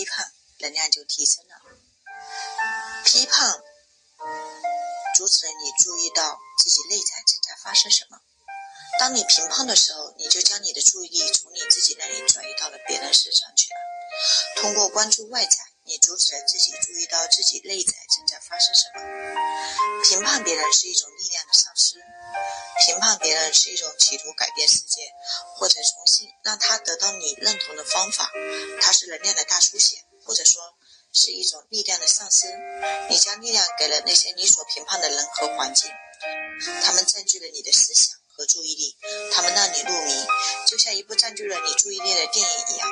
批判，能量就提升了。批判阻止了你注意到自己内在正在发生什么。当你评判的时候，你就将你的注意力从你自己那里转移到了别人身上去了。通过关注外在，你阻止了自己注意到自己内在正在发生什么。评判别人是一种力量的丧失，评判别人是一种企图改变世界或者重新让他得到你认同的方法。它是能量的大出血，或者说是一种力量的丧失。你将力量给了那些你所评判的人和环境，他们占据了你的思想。和注意力，他们让你入迷，就像一部占据了你注意力的电影一样。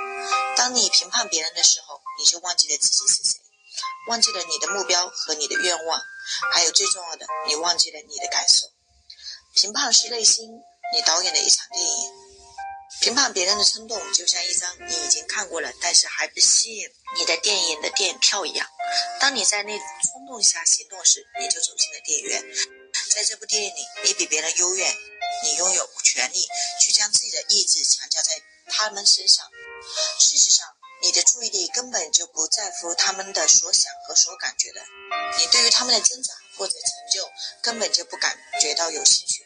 当你评判别人的时候，你就忘记了自己是谁，忘记了你的目标和你的愿望，还有最重要的，你忘记了你的感受。评判是内心你导演的一场电影。评判别人的冲动，就像一张你已经看过了但是还不吸引你的电影的电影票一样。当你在那冲动下行动时，你就走进了电影院。在这部电影里，你比别人优越。你拥有权利去将自己的意志强加在他们身上。事实上，你的注意力根本就不在乎他们的所想和所感觉的。你对于他们的增长或者成就根本就不感觉到有兴趣。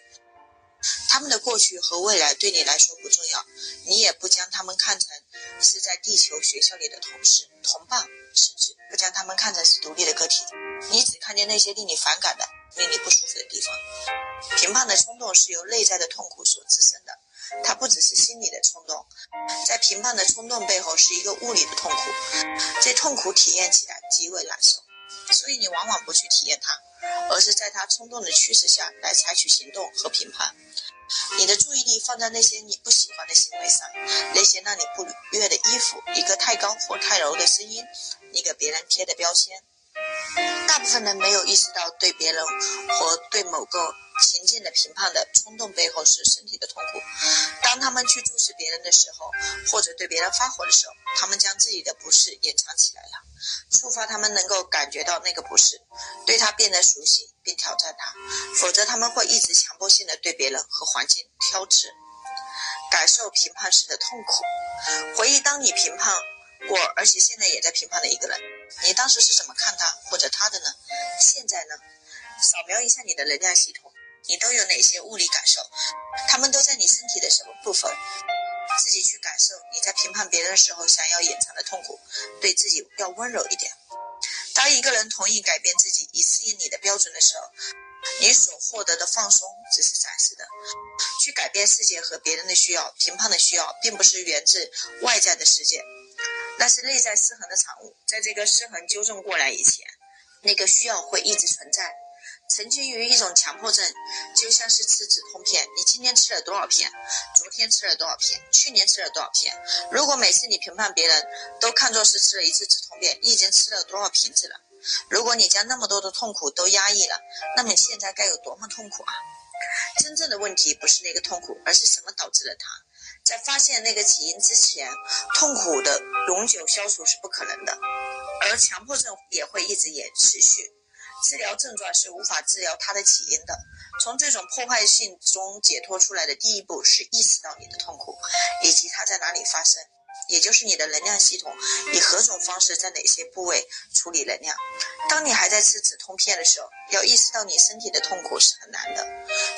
他们的过去和未来对你来说不重要，你也不将他们看成是在地球学校里的同事、同伴，甚至不将他们看成是独立的个体。你只看见那些令你反感的、令你不舒服的地方。评判的冲动是由内在的痛苦所滋生的，它不只是心理的冲动，在评判的冲动背后是一个物理的痛苦，这痛苦体验起来极为难受，所以你往往不去体验它，而是在他冲动的驱使下来采取行动和评判。你的注意力放在那些你不喜欢的行为上，那些让你不悦的衣服，一个太高或太柔的声音，你给别人贴的标签。大部分人没有意识到，对别人或对某个情境的评判的冲动背后是身体的痛苦。当他们去注视别人的时候，或者对别人发火的时候，他们将自己的不适掩藏起来了，触发他们能够感觉到那个不适，对他变得熟悉并挑战他。否则，他们会一直强迫性的对别人和环境挑刺，感受评判时的痛苦。回忆当你评判。过，而且现在也在评判的一个人，你当时是怎么看他或者他的呢？现在呢？扫描一下你的能量系统，你都有哪些物理感受？他们都在你身体的什么部分？自己去感受你在评判别人的时候想要掩藏的痛苦，对自己要温柔一点。当一个人同意改变自己以适应你的标准的时候，你所获得的放松只是暂时的。去改变世界和别人的需要，评判的需要，并不是源自外在的世界。那是内在失衡的产物，在这个失衡纠正过来以前，那个需要会一直存在。沉浸于一种强迫症，就像是吃止痛片。你今天吃了多少片？昨天吃了多少片？去年吃了多少片？如果每次你评判别人都看作是吃了一次止痛片，你已经吃了多少瓶子了？如果你将那么多的痛苦都压抑了，那么你现在该有多么痛苦啊！真正的问题不是那个痛苦，而是什么导致了它。在发现那个起因之前，痛苦的永久消除是不可能的，而强迫症也会一直也持续。治疗症状是无法治疗它的起因的。从这种破坏性中解脱出来的第一步是意识到你的痛苦，以及它在哪里发生。也就是你的能量系统以何种方式在哪些部位处理能量。当你还在吃止痛片的时候，要意识到你身体的痛苦是很难的，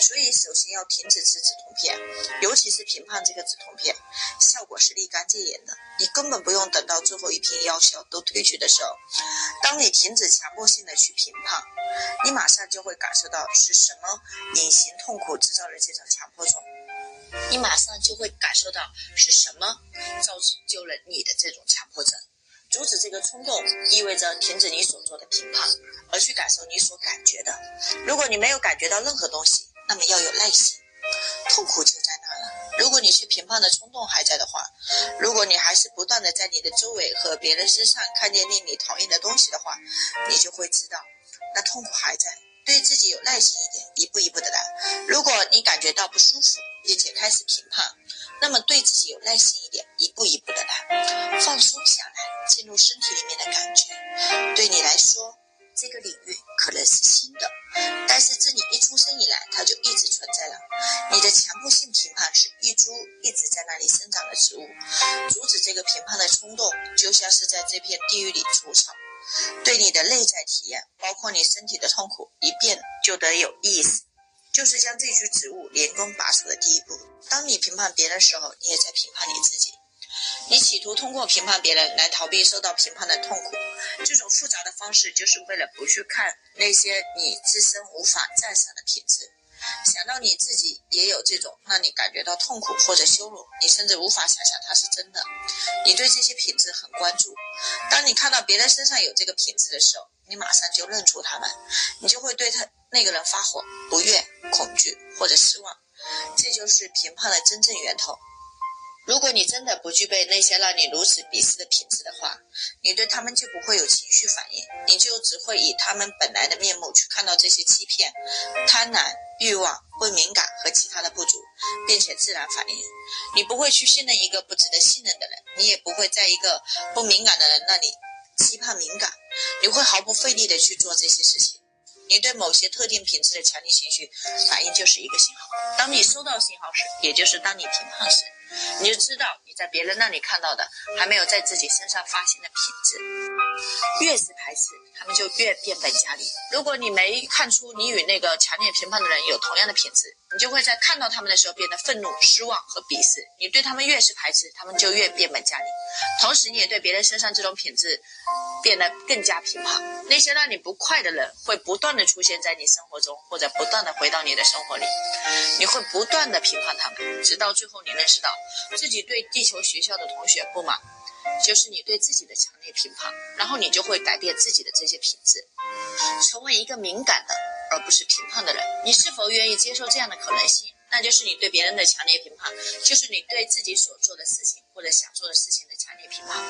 所以首先要停止吃止痛片，尤其是评判这个止痛片，效果是立竿见影的。你根本不用等到最后一瓶药效都退去的时候，当你停止强迫性的去评判，你马上就会感受到是什么隐形痛苦制造了这种强迫症。你马上就会感受到是什么造就了你的这种强迫症。阻止这个冲动，意味着停止你所做的评判，而去感受你所感觉的。如果你没有感觉到任何东西，那么要有耐心，痛苦就在那了。如果你去评判的冲动还在的话，如果你还是不断的在你的周围和别人身上看见令你讨厌的东西的话，你就会知道，那痛苦还在。对自己有耐心一点，一步一步的来。如果你感觉到不舒服，并且开始评判，那么对自己有耐心一点，一步一步的来，放松下来，进入身体里面的感觉。对你来说，这个领域可能是新的，但是自你一出生以来，它就一直存在了。你的强迫性评判是一株一直在那里生长的植物，阻止这个评判的冲动，就像是在这。片地狱里除草，对你的内在体验，包括你身体的痛苦，一遍就得有意思。就是将这株植物连根拔除的第一步。当你评判别人的时候，你也在评判你自己。你企图通过评判别人来逃避受到评判的痛苦，这种复杂的方式就是为了不去看那些你自身无法赞赏的品质。想到你自己也有这种让你感觉到痛苦或者羞辱，你甚至无法想象它是真的。你对这些品质很关注。当你看到别人身上有这个品质的时候，你马上就认出他们，你就会对他那个人发火、不悦、恐惧或者失望。这就是评判的真正源头。如果你真的不具备那些让你如此鄙视的品质的话，你对他们就不会有情绪反应，你就只会以他们本来的面目去看到这些欺骗、贪婪、欲望、不敏感和其他的不足，并且自然反应。你不会去信任一个不值得信任的人，你也不会在一个不敏感的人那里期盼敏感，你会毫不费力的去做这些事情。你对某些特定品质的强烈情绪反应就是一个信号。当你收到信号时，也就是当你评判时。你就知道你在别人那里看到的还没有在自己身上发现的品质，越是排斥，他们就越变本加厉。如果你没看出你与那个强烈评判的人有同样的品质，你就会在看到他们的时候变得愤怒、失望和鄙视。你对他们越是排斥，他们就越变本加厉。同时，你也对别人身上这种品质变得更加评判。那些让你不快的人会不断的出现在你生活中，或者不断的回到你的生活里。你会不断的评判他们，直到最后你认识到。自己对地球学校的同学不满，就是你对自己的强烈评判，然后你就会改变自己的这些品质，成为一个敏感的而不是评判的人。你是否愿意接受这样的可能性？那就是你对别人的强烈评判，就是你对自己所做的事情或者想做的事情的强烈评判。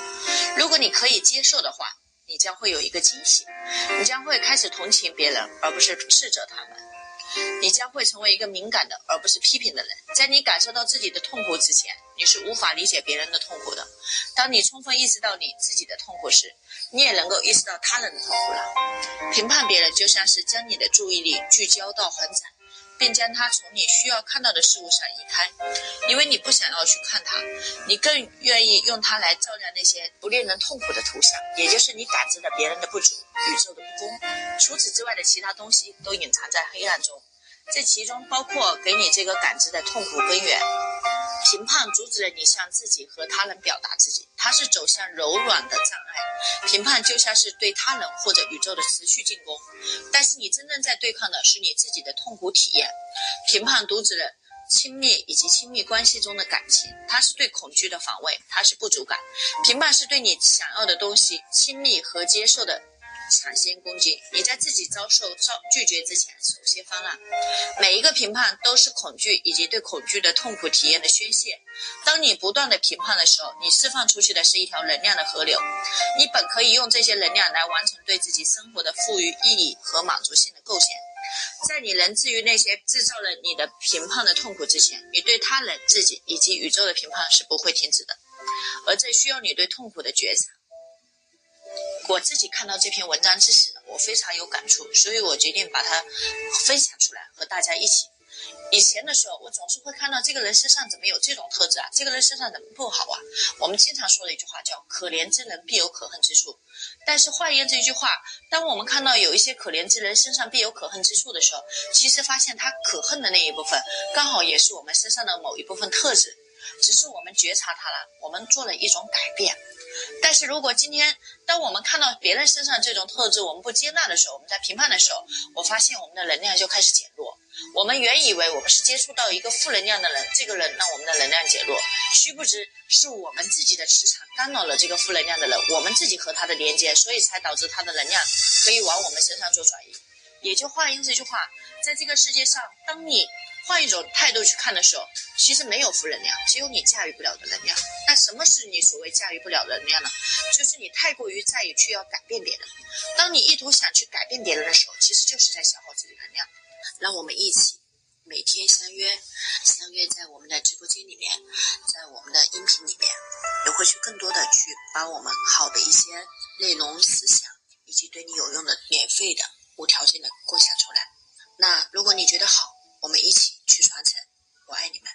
如果你可以接受的话，你将会有一个惊喜，你将会开始同情别人，而不是斥责他们。你将会成为一个敏感的，而不是批评的人。在你感受到自己的痛苦之前，你是无法理解别人的痛苦的。当你充分意识到你自己的痛苦时，你也能够意识到他人的痛苦了。评判别人就像是将你的注意力聚焦到很窄，并将它从你需要看到的事物上移开，因为你不想要去看它，你更愿意用它来照亮那些不令人痛苦的图像，也就是你感知的别人的不足、宇宙的不公。除此之外的其他东西都隐藏在黑暗中。这其中包括给你这个感知的痛苦根源。评判阻止了你向自己和他人表达自己，它是走向柔软的障碍。评判就像是对他人或者宇宙的持续进攻，但是你真正在对抗的是你自己的痛苦体验。评判阻止了亲密以及亲密关系中的感情，它是对恐惧的防卫，它是不足感。评判是对你想要的东西亲密和接受的。抢先攻击，你在自己遭受遭拒绝之前首先翻案。每一个评判都是恐惧以及对恐惧的痛苦体验的宣泄。当你不断的评判的时候，你释放出去的是一条能量的河流。你本可以用这些能量来完成对自己生活的赋予意义和满足性的构建。在你能治愈那些制造了你的评判的痛苦之前，你对他人、自己以及宇宙的评判是不会停止的。而这需要你对痛苦的觉察。我自己看到这篇文章之时，我非常有感触，所以我决定把它分享出来，和大家一起。以前的时候，我总是会看到这个人身上怎么有这种特质啊？这个人身上怎么不好啊？我们经常说的一句话叫“可怜之人必有可恨之处”，但是换言之这句话，当我们看到有一些可怜之人身上必有可恨之处的时候，其实发现他可恨的那一部分，刚好也是我们身上的某一部分特质，只是我们觉察它了，我们做了一种改变。但是如果今天，当我们看到别人身上这种特质，我们不接纳的时候，我们在评判的时候，我发现我们的能量就开始减弱。我们原以为我们是接触到一个负能量的人，这个人让我们的能量减弱，殊不知是我们自己的磁场干扰了这个负能量的人，我们自己和他的连接，所以才导致他的能量可以往我们身上做转移。也就换言这句话，在这个世界上，当你。换一种态度去看的时候，其实没有负能量，只有你驾驭不了的能量。那什么是你所谓驾驭不了的能量呢？就是你太过于在意去要改变别人。当你意图想去改变别人的时候，其实就是在消耗自己能量。让我们一起每天相约，相约在我们的直播间里面，在我们的音频里面，也会去更多的去把我们好的一些内容、思想，以及对你有用的、免费的、无条件的共享出来。那如果你觉得好。我们一起去传承我爱你们。